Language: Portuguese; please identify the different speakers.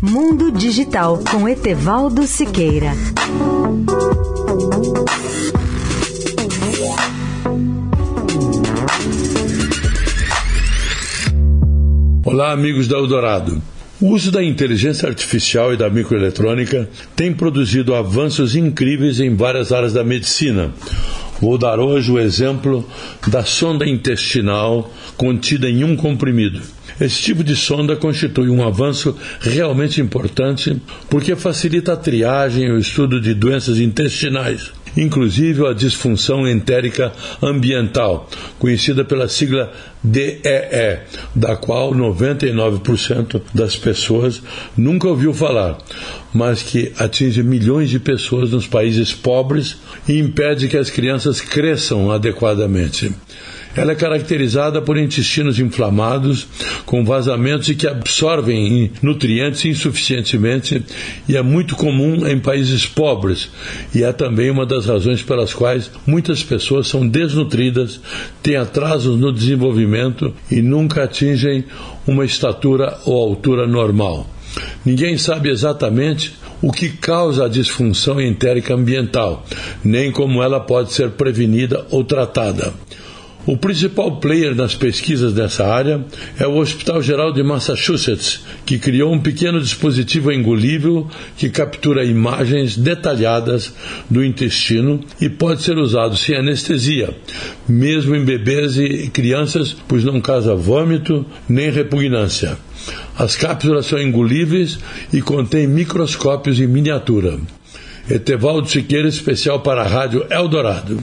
Speaker 1: Mundo Digital com Etevaldo Siqueira.
Speaker 2: Olá, amigos da Eldorado. O uso da inteligência artificial e da microeletrônica tem produzido avanços incríveis em várias áreas da medicina. Vou dar hoje o exemplo da sonda intestinal contida em um comprimido. Esse tipo de sonda constitui um avanço realmente importante porque facilita a triagem e o estudo de doenças intestinais, inclusive a disfunção entérica ambiental, conhecida pela sigla DEE, da qual 99% das pessoas nunca ouviu falar, mas que atinge milhões de pessoas nos países pobres e impede que as crianças cresçam adequadamente. Ela é caracterizada por intestinos inflamados, com vazamentos e que absorvem nutrientes insuficientemente e é muito comum em países pobres e é também uma das razões pelas quais muitas pessoas são desnutridas, têm atrasos no desenvolvimento e nunca atingem uma estatura ou altura normal. Ninguém sabe exatamente o que causa a disfunção entérica ambiental, nem como ela pode ser prevenida ou tratada. O principal player nas pesquisas dessa área é o Hospital Geral de Massachusetts, que criou um pequeno dispositivo engolível que captura imagens detalhadas do intestino e pode ser usado sem anestesia, mesmo em bebês e crianças, pois não causa vômito nem repugnância. As cápsulas são engolíveis e contêm microscópios em miniatura. Etevaldo Siqueira, especial para a Rádio Eldorado.